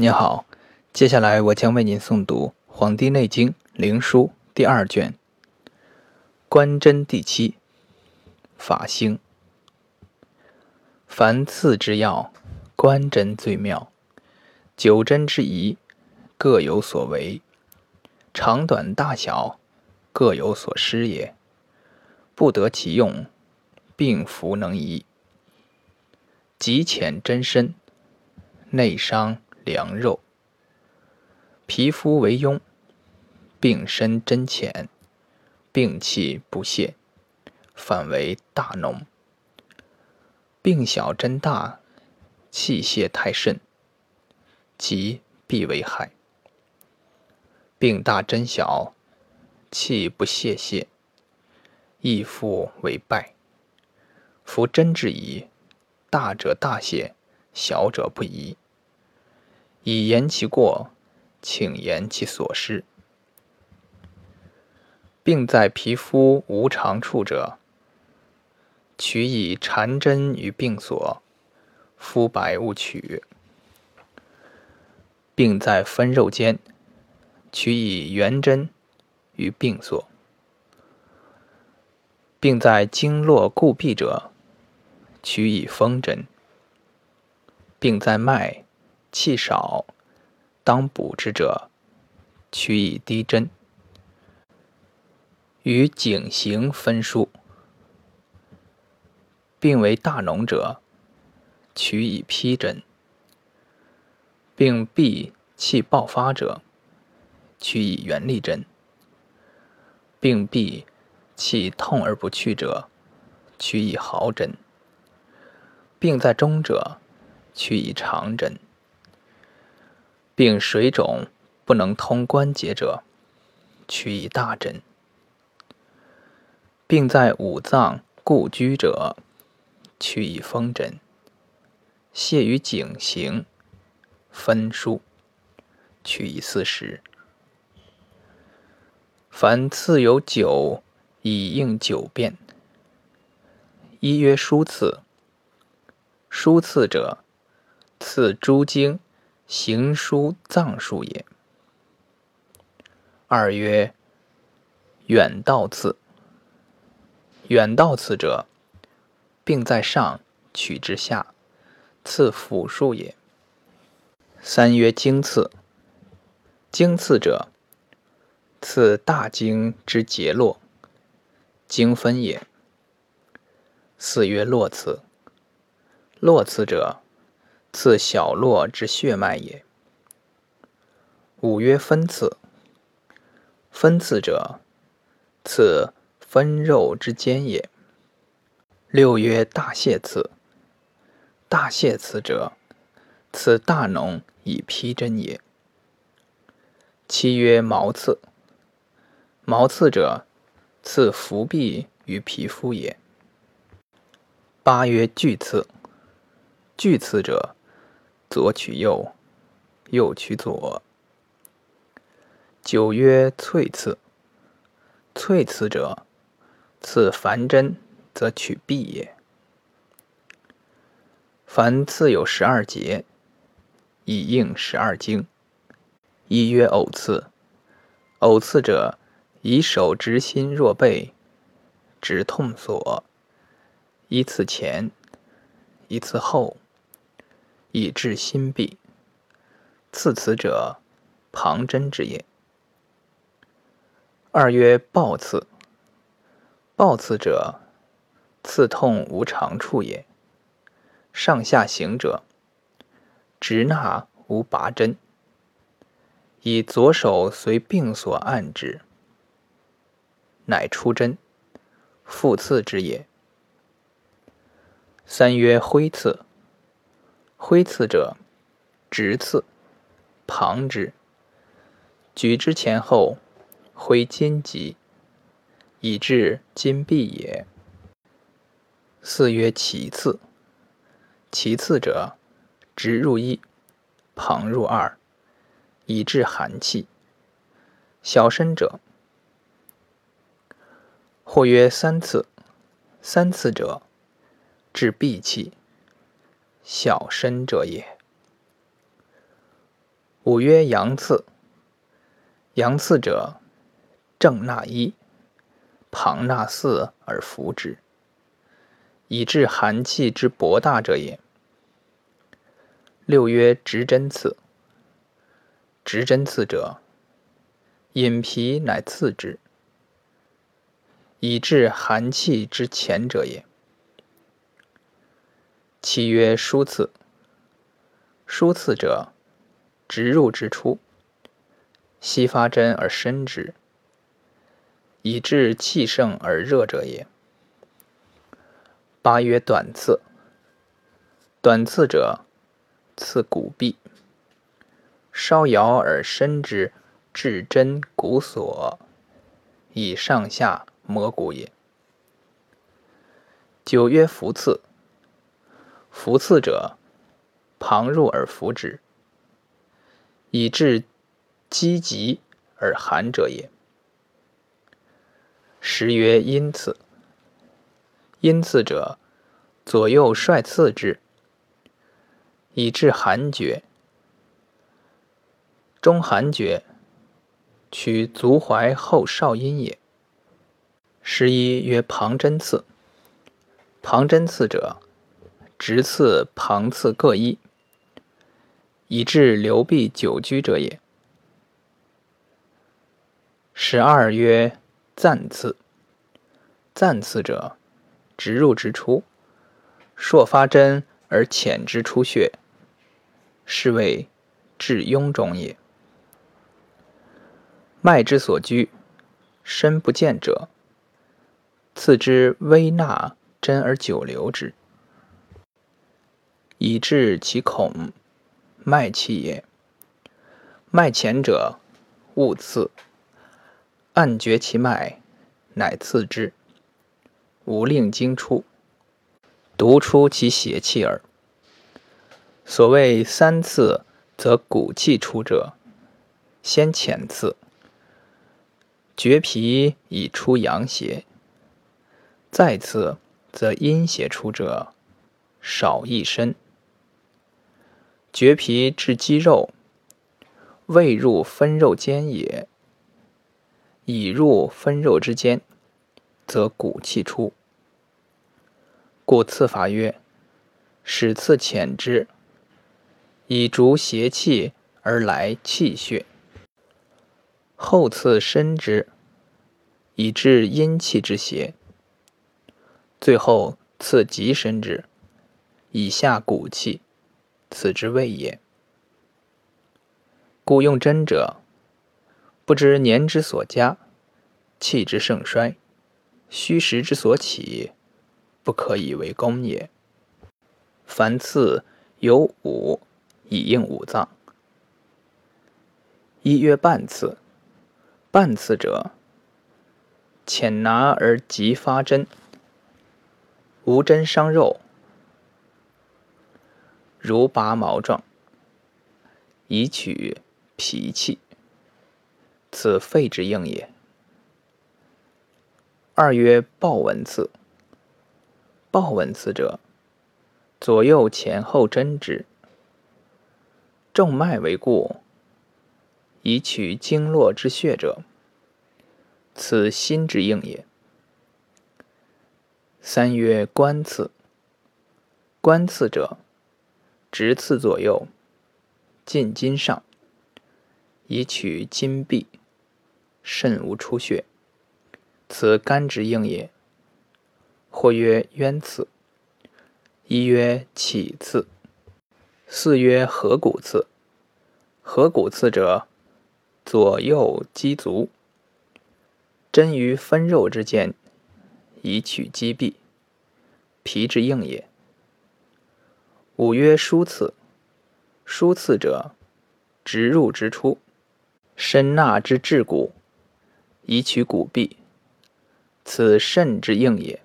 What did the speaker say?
您好，接下来我将为您诵读《黄帝内经·灵枢》第二卷《观针第七》法兴。凡刺之要，观针最妙。九针之宜，各有所为，长短大小，各有所失也。不得其用，病符能移。极浅针深，内伤。凉肉，皮肤为痈，病深针浅，病气不泄，反为大脓；病小针大，气泄太甚，即必为害；病大针小，气不泄泄，亦复为败。夫针之宜，大者大泄，小者不宜。以言其过，请言其所失。病在皮肤无常处者，取以缠针于病所，肤白勿取；病在分肉间，取以圆针于病所；病在经络固闭者，取以风针；病在脉。气少，当补之者，取以低针；与颈行分输。病为大脓者，取以披针；病闭气爆发者，取以圆利针；病闭气痛而不去者，取以毫针；病在中者，取以长针。病水肿不能通关节者，取以大针；病在五脏固居者，取以风针；泻于颈行分输，取以四时。凡刺有九，以应九变。一曰疏刺，疏刺者，刺诸经。行书脏数也。二曰远道刺。远道刺者，并在上，取之下，刺辅数也。三曰经刺。经刺者，刺大经之结络，经分也。四曰络刺。络刺者。刺小络之血脉也。五曰分刺。分刺者，刺分肉之间也。六曰大泄刺。大泄刺者，刺大脓以披针也。七曰毛刺。毛刺者，刺伏壁于皮肤也。八曰巨刺。巨刺者，左取右，右取左。九曰淬刺。淬刺者，刺凡针则取臂也。凡刺有十二节，以应十二经。一曰偶刺。偶刺者，以手执心若背，直痛所，一次前，一次后。以治心痹。刺此者，旁针之也。二曰暴刺。暴刺者，刺痛无常处也。上下行者，直纳无拔针，以左手随病所按之，乃出针，复刺之也。三曰挥刺。挥刺者，直刺，旁之，举之前后，挥筋棘，以治筋痹也。四曰其刺。其刺者，直入一，旁入二，以治寒气。小身者，或曰三次。三次者，治闭气。小身者也。五曰阳刺。阳刺者，正纳一，旁纳四而服之，以治寒气之博大者也。六曰直针刺。直针刺者，引皮乃刺之，以治寒气之前者也。七曰疏刺。疏刺者，直入之出。悉发针而深之，以治气盛而热者也。八曰短刺。短刺者，刺骨壁，稍摇而深之，至针骨所，以上下磨骨也。九曰浮刺。服刺者，旁入而服之，以治。积极而寒者也。十曰阴刺。阴刺者，左右率刺之，以治寒厥。中寒厥，取足踝后少阴也。十一曰旁针刺。旁针刺者，直刺、旁刺各一，以治流闭久居者也。十二曰暂刺。暂刺者，直入之出，朔发针而浅之出血，是谓至庸中也。脉之所居，深不见者，刺之微纳针而久留之，以治其孔，脉气也。脉浅者，勿刺。按绝其脉，乃刺之，无令经出，独出其邪气耳。所谓三刺则骨气出者，先浅刺，绝皮以出阳邪；再刺则阴邪出者，少一身。绝皮至肌肉，未入分肉间也。已入分肉之间，则骨气出。故刺法曰：始刺浅之，以逐邪气而来气血；后刺深之，以治阴气之邪；最后刺极深之，以下骨气，此之谓也。故用针者。不知年之所加，气之盛衰，虚实之所起，不可以为功也。凡刺有五，以应五脏。一曰半刺。半刺者，浅拿而急发针，无针伤肉，如拔毛状，以取脾气。此肺之应也。二曰豹纹刺。豹纹刺者，左右前后针之，众脉为故，以取经络之血者，此心之应也。三曰关刺。关刺者，直刺左右，进筋上，以取筋壁。肾无出血，此肝之应也。或曰渊刺，一曰起刺，四曰合谷刺。合谷刺者，左右击足，针于分肉之间，以取肌壁，皮之应也。五曰疏刺，疏刺者，直入直出，深纳之至骨。以取骨壁，此肾之应也。